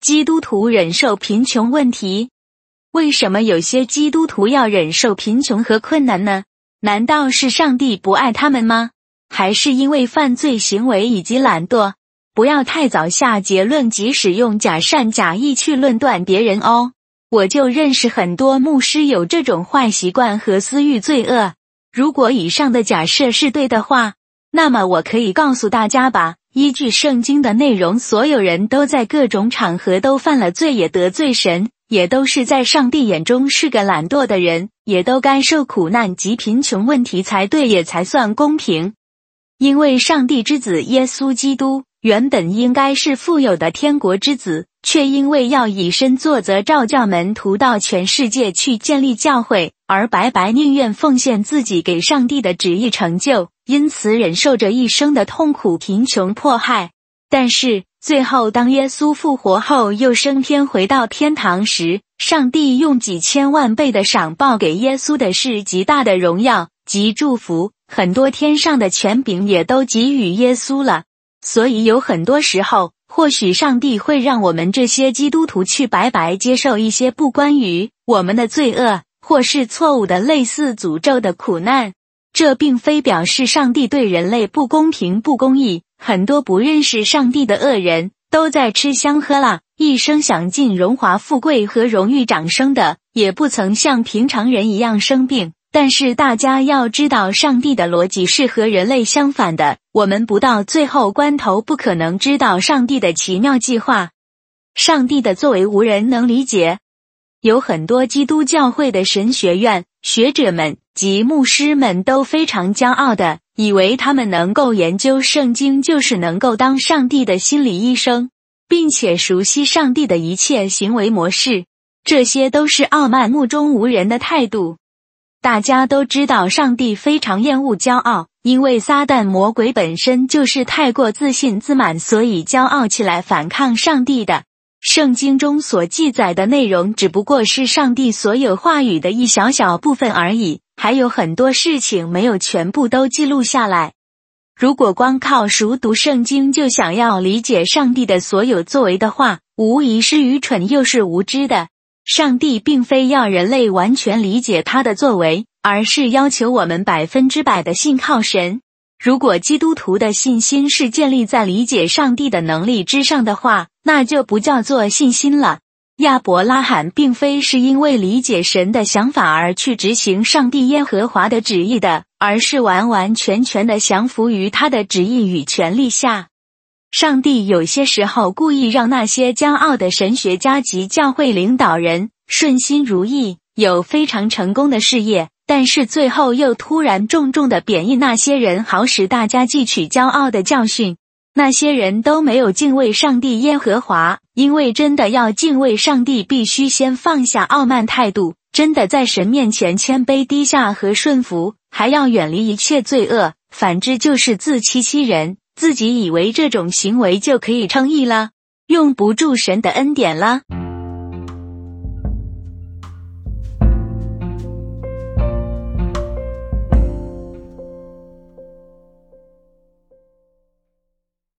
基督徒忍受贫穷问题。为什么有些基督徒要忍受贫穷和困难呢？难道是上帝不爱他们吗？还是因为犯罪行为以及懒惰？不要太早下结论及使用假善假意去论断别人哦。我就认识很多牧师有这种坏习惯和私欲罪恶。如果以上的假设是对的话，那么我可以告诉大家吧。依据圣经的内容，所有人都在各种场合都犯了罪，也得罪神，也都是在上帝眼中是个懒惰的人，也都该受苦难及贫穷问题才对，也才算公平。因为上帝之子耶稣基督原本应该是富有的天国之子，却因为要以身作则，召教门徒到全世界去建立教会，而白白宁愿奉献自己给上帝的旨意成就。因此忍受着一生的痛苦、贫穷、迫害，但是最后，当耶稣复活后又升天回到天堂时，上帝用几千万倍的赏报给耶稣的是极大的荣耀及祝福，很多天上的权柄也都给予耶稣了。所以有很多时候，或许上帝会让我们这些基督徒去白白接受一些不关于我们的罪恶，或是错误的类似诅咒的苦难。这并非表示上帝对人类不公平、不公义。很多不认识上帝的恶人都在吃香喝辣，一生享尽荣华富贵和荣誉掌声的，也不曾像平常人一样生病。但是大家要知道，上帝的逻辑是和人类相反的。我们不到最后关头，不可能知道上帝的奇妙计划。上帝的作为无人能理解。有很多基督教会的神学院学者们。及牧师们都非常骄傲的以为他们能够研究圣经，就是能够当上帝的心理医生，并且熟悉上帝的一切行为模式。这些都是傲慢、目中无人的态度。大家都知道，上帝非常厌恶骄傲，因为撒旦魔鬼本身就是太过自信自满，所以骄傲起来反抗上帝的。圣经中所记载的内容只不过是上帝所有话语的一小小部分而已。还有很多事情没有全部都记录下来。如果光靠熟读圣经就想要理解上帝的所有作为的话，无疑是愚蠢又是无知的。上帝并非要人类完全理解他的作为，而是要求我们百分之百的信靠神。如果基督徒的信心是建立在理解上帝的能力之上的话，那就不叫做信心了。亚伯拉罕并非是因为理解神的想法而去执行上帝耶和华的旨意的，而是完完全全的降服于他的旨意与权力下。上帝有些时候故意让那些骄傲的神学家及教会领导人顺心如意，有非常成功的事业，但是最后又突然重重的贬义那些人，好使大家汲取骄傲的教训。那些人都没有敬畏上帝耶和华，因为真的要敬畏上帝，必须先放下傲慢态度，真的在神面前谦卑低下和顺服，还要远离一切罪恶。反之就是自欺欺人，自己以为这种行为就可以称义了，用不住神的恩典了。